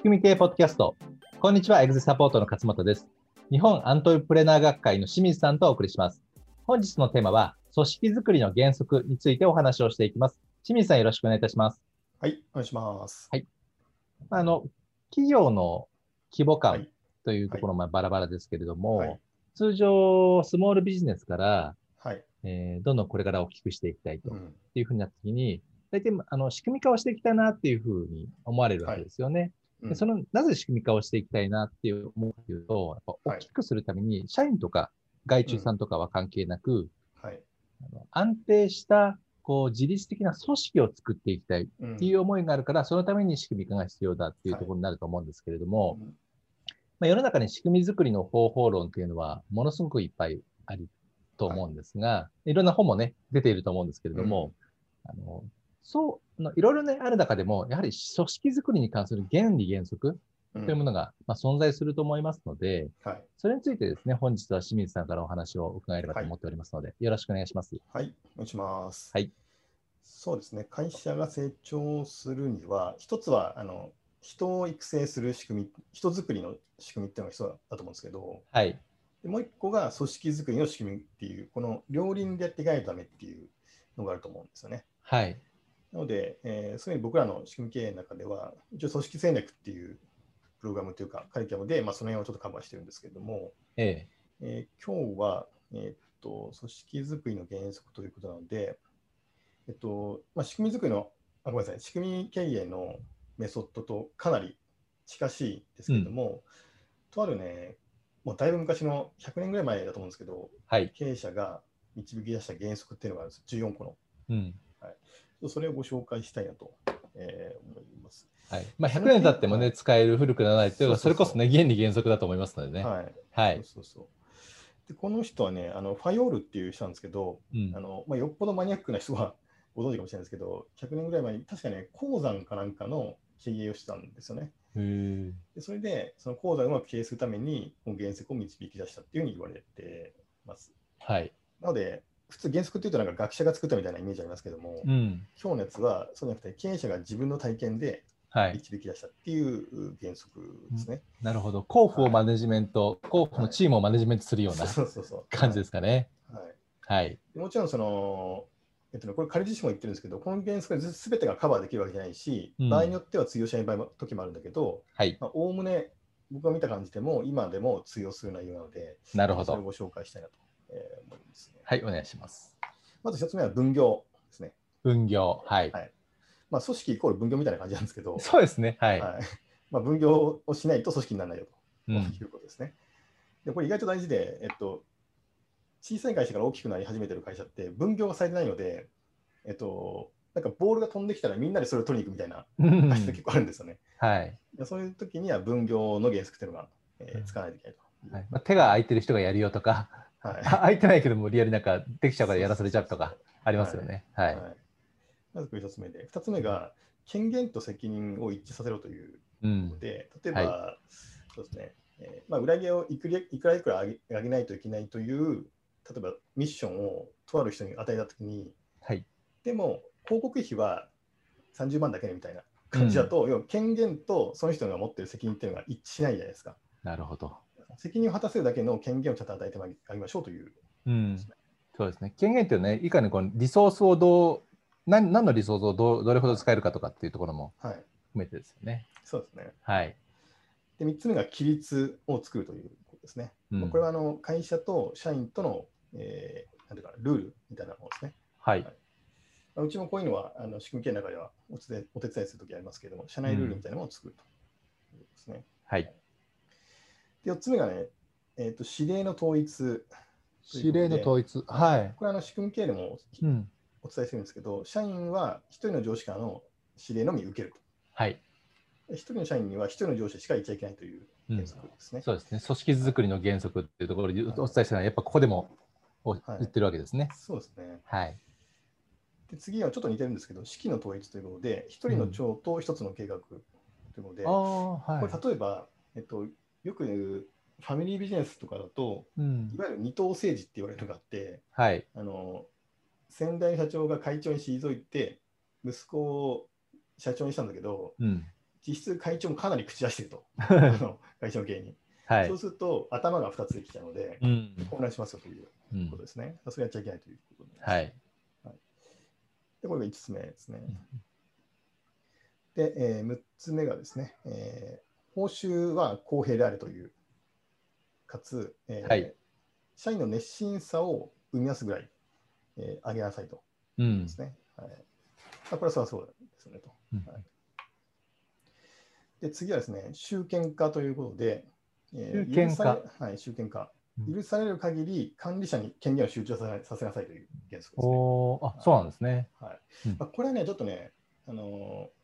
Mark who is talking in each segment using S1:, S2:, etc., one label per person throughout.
S1: 仕組み系ポッドキャスト。こんにちは、エグゼサポートの勝本です。日本アントレプレナー学会の清水さんとお送りします。本日のテーマは、組織づくりの原則についてお話をしていきます。清水さん、よろしくお願いいたします。
S2: はい、お願いします。
S1: はいあの、企業の規模感
S2: はい
S1: というところもバラバラですけれども、
S2: はい
S1: 通常、スモールビジネスから、
S2: はい。
S1: えーどんどんこれから大きくしていきたいと
S2: うん。
S1: いうふうになったときに、大体あの仕組み化をしていきたいなっていうふうに思われるわけですよね。
S2: うん。
S1: でそのなぜ仕組み化をしていきたいなっていう思うかというと、やっぱ大きくするために、社員とか外注さんとかは関係なく、
S2: はい。
S1: あの安定したこう自律的な組織を作っていきたいっ
S2: うん
S1: ていう思いがあるから、そのために仕組み化が必要だっていうところになると思うんですけれども、
S2: うん。
S1: まあ、世の中に仕組み作りの方法論っていうのはものすごくいっぱいあると思うんですが、い、ろんな本もね、出ていると思うんですけれども、あのそうのいろいろね、ある中でも、やはり組織作りに関する原理原則
S2: うん
S1: というものが、まあ、存在すると思いますので、
S2: はい。
S1: それについてですね、本日は清水さんからお話を伺えればと思っておりますので、よろしくお願いします。
S2: はい。お願いします。
S1: はい。
S2: そうですね。会社が成長するには、一つは、あの、人を育成する仕組み、人作りの仕組みっていうのが必要だと思うんですけど、
S1: はい。
S2: でもう一個が組織作りの仕組みっていう、この両輪でやっていかないとダメっていうのがあると思うんですよね。
S1: はい。
S2: なので、えーそういうふうに僕らの仕組み経営の中では、一応組織戦略っていうプログラムというか、カリキュラムで、まあ、その辺をちょっとカバーしてるんですけれども、
S1: え
S2: えー今日は、えーっと組織づくりの原則ということなので、えっとまあ、仕組みづくりのあごめんなさい仕組み経営のメソッドとかなり近しいですけれども、とあるね、もうだいぶ昔の100年ぐらい前だと思うんですけど、
S1: えはい。
S2: 経営者が導き出した原則っていうのがあるんです、14個の。
S1: うん。
S2: それをご紹介したいなと、えー思います。
S1: はい。まあ、100年経ってもね、使える古くならないというか、そ
S2: そ
S1: れこそね、原理原則だと思いますのでね。
S2: はい、
S1: はい。
S2: そうそうでこの人はね、あのファイオールっていう人なんですけど、
S1: うん
S2: あのまあ、よっぽどマニアックな人はご存知かもしれないですけど、100年ぐらい前に確かね、鉱山かなんかの経営をしてたんですよね。でそれで、その鉱山をうまく経営するために、この原則を導き出したっていうふうに言われてます。
S1: はい。
S2: なので、普通原則っていうとなんか学者が作ったみたいなイメージありますけども、
S1: うん。
S2: 今日のやつはそうじゃなくて、経営者が自分の体験で
S1: はい。
S2: 導き出したっていう原則ですね。
S1: なるほど。候補をマネジメント、候補のチームをマネジメントするような
S2: そうそうそう
S1: 感じですかね。
S2: はい
S1: はい。
S2: でもちろんその、えっとね、これ彼自身も言ってるんですけど、この原則がすべてがカバーできるわけじゃないし、
S1: うん
S2: 場合によっては通用しない場合も時もあるんだけど、
S1: はい。
S2: まあおおむね僕が見た感じでも、今でも通用する内容なので、
S1: なるほど。
S2: それをご紹介したいなと、えー思います、ね。
S1: はい。お願いします。
S2: まず一つ目は分業ですね。
S1: 分業。はい。
S2: はいまあ、組織イコール分業みたいな感じなんですけど、
S1: そうですね。はい。
S2: はいまあ、分業をしないと組織にならないよと。
S1: うん。
S2: いうことですね。でこれ意外と大事で、えっと、小さい会社から大きくなり始めてる会社って分業がされてないので、えっと、なんかボールが飛んできたらみんなでそれを取りに行くみたいな
S1: うん
S2: 会社って結構あるんですよね。
S1: はい。
S2: でそういう時には分業の原則っていうのが、えー
S1: うん
S2: 使わないといけないと。
S1: はいまあ、手が空いてる人がやるよとか、
S2: はい
S1: あ空いてないけどもリアルなんかできちゃうからやらされちゃうとかありますよね。はい。
S2: はいまずこれ一つ目で、二つ目が権限と責任を一致させろという
S1: うん
S2: の。で、例えば、
S1: は
S2: そうですね、えーまあ、裏毛をいくらいくらいくら上げ上げないといけないという、例えばミッションをとある人に与えたときに、
S1: はい。
S2: でも広告費は30万だけねみたいな感じだと、要は権限とその人が持ってる責任っていうのが一致しないじゃないですか。
S1: なるほど。
S2: 責任を果たせるだけの権限をちゃんと与えてあげましょうという。
S1: うん。そうですね。権限っていうのはね、いかにこのリソースをどう、何何のリソースをどうどれほど使えるかとかっていうところも
S2: はい、
S1: 含めてですよね。
S2: そうですね。
S1: はい。
S2: で、3つ目が規律を作るということですね。
S1: うん
S2: まあこれはあの会社と社員との、えーなんていうかなルールみたいなものですね。
S1: はい。
S2: まあうちもこういうのはあの仕組み系の中ではお手伝いお手伝いするときありますけれども、社内ルールみたいなものを作るということですね。
S1: はい。
S2: で4つ目がね、えーと、指令の統一。
S1: 指令の統一。はい。
S2: これはあの仕組み系でも
S1: うん。
S2: お伝えするんですけど、社員は1人の上司からの指令のみ受けると。
S1: はい。
S2: で1人の社員には1人の上司しか言っちゃいけないという
S1: うん
S2: 原則ですね。
S1: そうですね。組織作りの原則っていうところでお伝えしたのは、やっぱここでもお言ってるわけですね。
S2: そうですね。
S1: はい。
S2: で次はちょっと似てるんですけど、式の統一ということで、1人の長と1つの計画というので、
S1: ああ、はい。
S2: これ例えば、えっと、よく言うファミリービジネスとかだと、
S1: うん
S2: い。わゆる二等政治って言われるのがあって、
S1: はい。
S2: あの先代の社長が会長に退いて、息子を社長にしたんだけど、
S1: うん。
S2: 実質会長もかなり口出してると、あの会長の経営に。
S1: はい
S2: そう。すると、頭が2つできちゃうので、
S1: うん。
S2: 混乱しますよという
S1: うん
S2: ことですね。それやっちゃいけないということになります
S1: はい。
S2: で、これが5つ目ですね。で、え6つ目がですね、えー報酬は公平であるという、かつ、えー
S1: はい
S2: 社員の熱心さを生み出すぐらい、えー上げなさいと
S1: うん
S2: で。すね。はいまあ、これはそうそうですよねと。
S1: うん
S2: はいで、次はですね、集権化ということで、えー
S1: 集権化
S2: 許されはい、集権化
S1: うん。
S2: 許される限り管理者に権限を集中させさせなさいという原則ですね。
S1: おーあ、そうなんですね。
S2: はい
S1: うん
S2: まあ、これはね、ちょっとね、あのー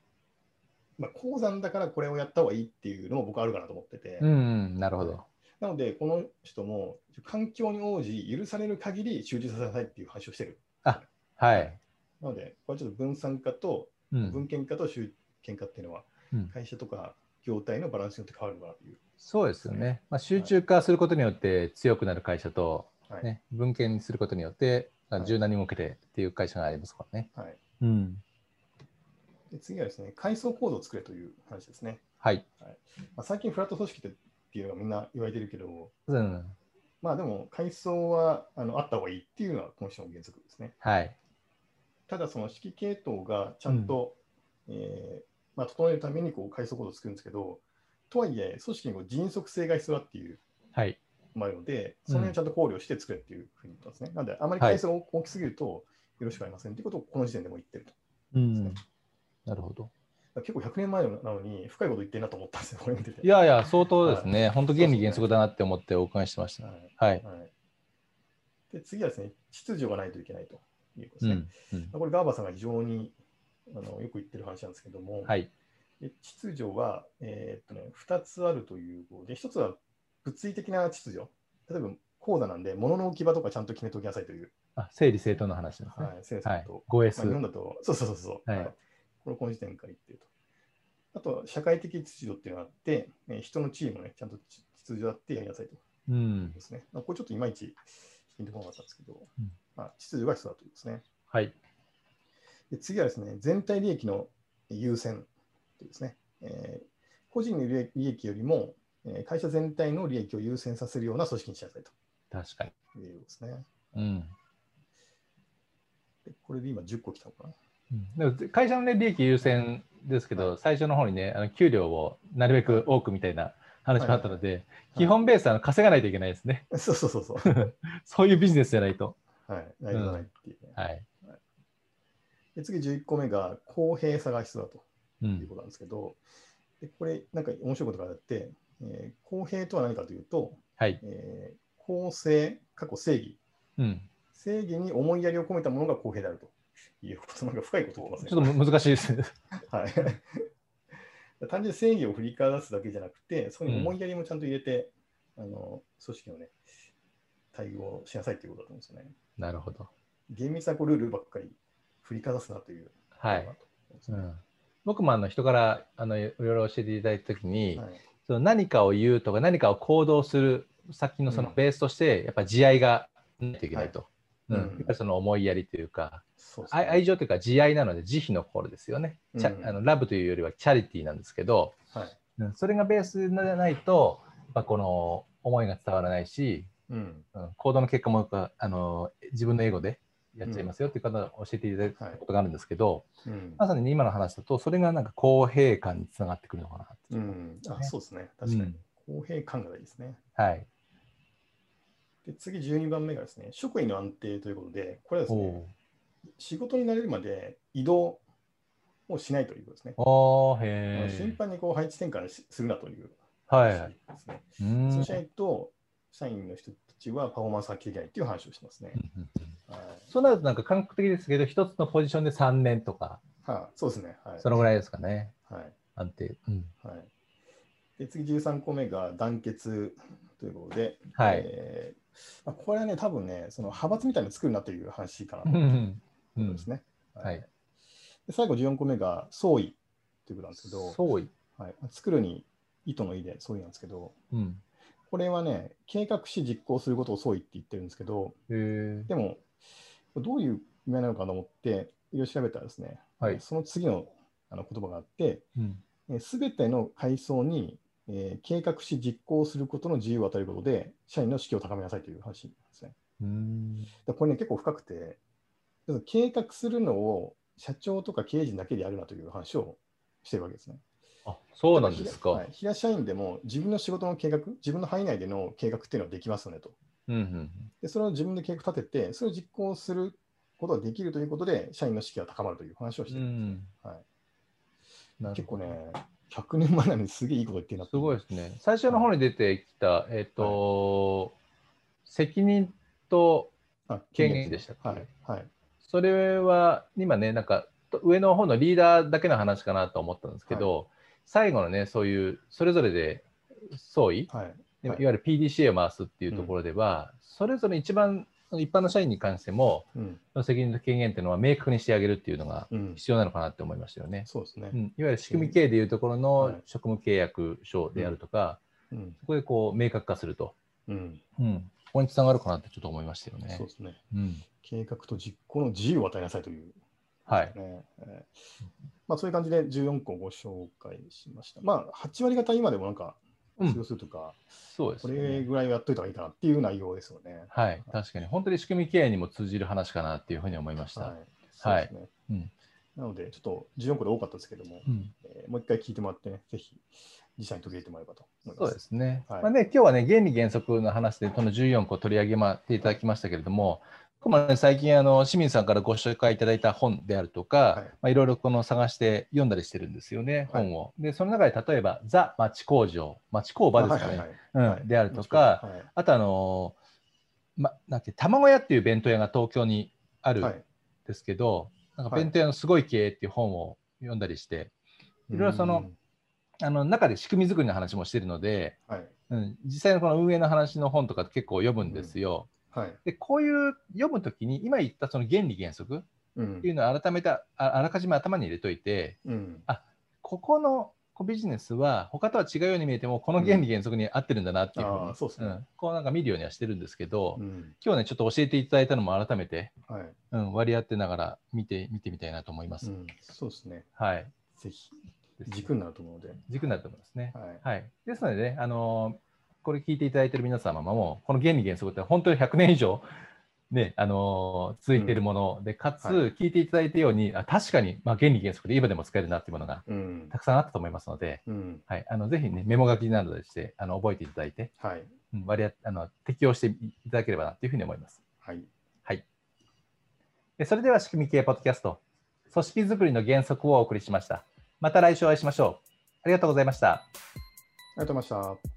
S2: まあ、鉱山だからこれをやった方がいいっていうのも僕はあるかなと思ってて、
S1: うん、なるほど。
S2: なので、この人も環境に応じ、許される限り集中させなさいっていう話をしてる。
S1: はい。
S2: なので、これはちょっと分散化と
S1: うん。
S2: 文献化と集権化っていうのは、
S1: うん
S2: 会社とか業態のバランスによって変わるのかなという。
S1: そうですよね。まあ、集中化することによって強くなる会社と、
S2: はい
S1: ね、文献にすることによって
S2: はい
S1: 柔軟に向けてっていう会社がありますからね。
S2: はい、
S1: うん。
S2: で次はですね、階層構造を作れという話ですね。
S1: はい。
S2: まあ、最近フラット組織ってっていうのがみんな言われてるけど、
S1: うん。
S2: まあでも階層はあのあった方がいいっていうのはこの人の原則ですね。
S1: はい。
S2: ただその指揮系統がちゃんと、えーまあ、整えるためにこう階層構造を作るんですけど、とはいえ組織にこう迅速性が必要だっていう
S1: はい。
S2: のもあるので、その辺をちゃんと考慮して作れっていうふうに言ったんですね。なので、あまり階層が大きすぎるとよろしくありませんということをこの時点でも言ってると。
S1: うん。なるほど。
S2: 結構100年前なのに深いこと言ってるなと思ったんですよ、これ見てて。
S1: いやいや、相当ですね。本当原理原則だなって思ってお伺いしてました。
S2: はい
S1: はい。
S2: はいで次はですね、秩序がないといけないということですね。
S1: うん。うん
S2: これ、ガーバさんが非常にあのよく言ってる話なんですけども、
S1: はい。
S2: で秩序は、えーっとね、2つあるということで、1つは物理的な秩序。例えば、講座なんで、物の置き場とかちゃんと決めておきなさいという、
S1: あ整理整頓の話ですね。
S2: はい、先生
S1: はい
S2: と、。
S1: 5
S2: まあ、
S1: S
S2: 日。本だと、そうそうそうそう、
S1: はい
S2: これこの時点から言ってると。あとは、社会的秩序っていうのがあって、えー人のチームをね、ちゃんと秩序だってやりなさいと。
S1: うん
S2: で。すね。まあ、これちょっといまいちピンとこなかったんですけど、
S1: うん
S2: まあ、秩序が必要だということですね。
S1: はい。
S2: で次はですね、全体利益の優先というですね、えー個人の利益よりも、えー会社全体の利益を優先させるような組織にしなさい
S1: 確かに。
S2: ということですね。
S1: うん。
S2: でこれで今10個来たのかな。
S1: うんでも会社の、ね、利益優先ですけど、最初の方にね、あの給料をなるべく多くみたいな話があったので、基本ベースは稼がないといけないですね。
S2: そうそうそうそう。
S1: そういうビジネスじゃないと。
S2: はい、ないとないっていうね、
S1: はい。
S2: で次11個目が公平さが必要だと
S1: う。
S2: いうんことなんですけど、でこれなんか面白いことがあって、えー公平とは何かというと、
S1: はい。
S2: えー公正、過去正義、
S1: うん。
S2: 正義に思いやりを込めたものが公平であるということ、なんか深いこと言ってますね。
S1: ちょっと難しいです。
S2: はい、単純に正義を振りかざすだけじゃなくて、そこに思いやりもちゃんと入れて、あの組織のね、対応しなさいということだと思うんですよね。
S1: なるほど。
S2: 厳密なこうルールばっかり振りかざすなという
S1: はい僕もあの人からあのいろいろ教えていただいたときに、
S2: はい
S1: その何かを言うとか何かを行動する先のその
S2: うん
S1: ベースとして、やっぱり慈愛がないといけないと。うん
S2: はいうん。
S1: やっぱりその思いやりというか、
S2: ね。
S1: 愛愛情というか慈愛なので慈悲の心ですよね、
S2: うん。
S1: あのラブというよりはチャリティーなんですけど、
S2: はい。
S1: うんそれがベースでないとやっぱこの思いが伝わらないし、
S2: うん。
S1: うん行動の結果もあの自分の英語でやっちゃいますよっていう方を教えていただいたことがあるんですけど、
S2: うん。
S1: まさに今の話だとそれがなんか公平感につながってくるのかなって
S2: うん。あそうですね、確かに。
S1: うん。
S2: 公平感が大事ですね。
S1: はい。
S2: で次、12番目がですね、職員の安定ということで、これはですね、仕事に慣れるまで移動をしないということですね。あの
S1: へ
S2: 頻繁にこう配置転換しするなというね。
S1: ー。うーん
S2: そうしないと、社員の人たちはパフォーマンス発揮できないという話をしてますね。はい
S1: そうなるとなんか感覚的ですけど、一つのポジションで3年とか、
S2: はいそうですね。はい。
S1: そのぐらいですかね。
S2: はい
S1: 安定。うん。
S2: はい、で次、13個目が団結ということで、
S1: はい
S2: えーまあ、これはね、多分ね、その派閥みたいなの作るなという話かなと
S1: う
S2: いうんことですね。
S1: はい
S2: で最後、14個目が総意ということなんですけど、
S1: 総意。
S2: はい、作るに意図の意で総意なんですけど、
S1: うん。
S2: これはね、計画し実行することを総意って言ってるんですけど、でも、どういう意味なのかと思って、いろいろ調べたらですね、
S1: はい
S2: その次のあの言葉があって、
S1: うん。
S2: すべての階層に、えー計画し実行することの自由を与えることで、社員の士気を高めなさいという話ですね。
S1: うん。
S2: でこれね、結構深くて、計画するのを社長とか経営陣だけでやるなという話をしてるわけですね。
S1: あ、そうなんですか。
S2: はい、平社員でも自分の仕事の計画、自分の範囲内での計画っていうのはできますよねと。
S1: うんうん。
S2: で、それを自分で計画立てて、それを実行することができるということで、社員の士気が高まるという話をして
S1: う
S2: るんですね。
S1: ん。
S2: はい、
S1: なる
S2: 結構ね、100年前なのにすげえいいこと言ってるな
S1: すごいですね。最初の方に出てきた、えっ、と、責任と
S2: あ
S1: 権限でしたっけ？
S2: はい。はい。
S1: それは今ね、なんかと上の方のリーダーだけの話かなと思ったんですけど、最後のね、そういうそれぞれで総意、
S2: はい。
S1: い、
S2: はい
S1: わゆる PDCA を回すっていうところでは、それぞれ一番一般の社員に関しても、
S2: うん。
S1: その責任と権限っていうのは明確にしてあげるっていうのが
S2: うん。
S1: 必要なのかなって思いましたよね。
S2: そうですね
S1: う。ん、いわゆる仕組み経営でいうところ
S2: は
S1: の
S2: い
S1: 職務契約書であるとか、
S2: うん。
S1: そこでこう明確化すると、
S2: うん。
S1: うん、ここにつながるかなってちょっと思いましたよね
S2: そう。ですね。
S1: うん、
S2: 計画と実行の自由を与えなさいという。
S1: はい。
S2: ねえーまあ、そういう感じで14個ご紹介しました。まあ、8割方今でもなんか、
S1: うん
S2: 通用するとか、
S1: そうですね。
S2: れぐらいはやっといた方がいいかなっていう内容ですよね。
S1: はい、確かに本当に仕組み経営にも通じる話かなっていうふうに思いました。
S2: はい。そうですね。
S1: うん
S2: なので、ちょっと14個で多かったですけども、
S1: うん、
S2: えーもう一回聞いてもらってね、ぜひ実際に取り入れてもらえればと思い
S1: そう
S2: ます。
S1: ですね。
S2: はい
S1: まあね、今日はね、原理原則の話でこの14個取り上げまていただきましたけれども、僕もね、最近あの清水さんからご紹介いただいた本であるとか、
S2: はい。
S1: いまあ、いろいろこの探して読んだりしてるんですよね、
S2: はい。
S1: 本を。で、その中で例えば、ザ・町工場、町工場ですかね、うん、であるとか、
S2: はい。
S1: あとあのーま、なんて卵屋っていう弁当屋が東京にあるん
S2: はい。
S1: ですけど、なんか
S2: はい。
S1: 弁当屋のすごい経営っていう本を読んだりして、いろいろそのあの中で仕組み作りの話もしてるので。
S2: うん、
S1: 実際のこの運営の話の本とか結構読むんですよ。
S2: はい。
S1: でこういう読むときに今言ったその原理原則
S2: うん
S1: っていうのを改めてああらかじめ頭に入れといて
S2: うん
S1: ここのこうビジネスは他とは違うように見えてもこの原理原則に合ってるんだなっていうふうに、
S2: うですね
S1: んこうなんか見るようにはしてるんですけど、
S2: うん
S1: 今日ねちょっと教えていただいたのも改めて、
S2: はい。
S1: うん、割り当てながら見て見てみたいなと思います。
S2: うんそうですね。
S1: はい。
S2: ぜひ、軸になると思うので。
S1: 軸になると思いますね。
S2: はい。
S1: はい。ですのでね、あのーこれ聞いていただいている皆様も、この原理原則って本当に100年以上、ね、あのー続いているもので、かつ、
S2: はい
S1: 聞いていただいたように、あ確かに、まあ、原理原則で今でも使えるなっていうものが
S2: うん
S1: た。くさんあったと思いますので、
S2: うん。
S1: はい、あのぜひね、メモ書きなどでして、あの覚えていただいて、
S2: はい。
S1: うん割あの適用していただければなというふうに思います。
S2: はい。
S1: はい。でそれでは、仕組み系ポッドキャスト、組織づくりの原則をお送りしました。また来週お会いしましょう。ありがとうございました。
S2: ありがとうございました。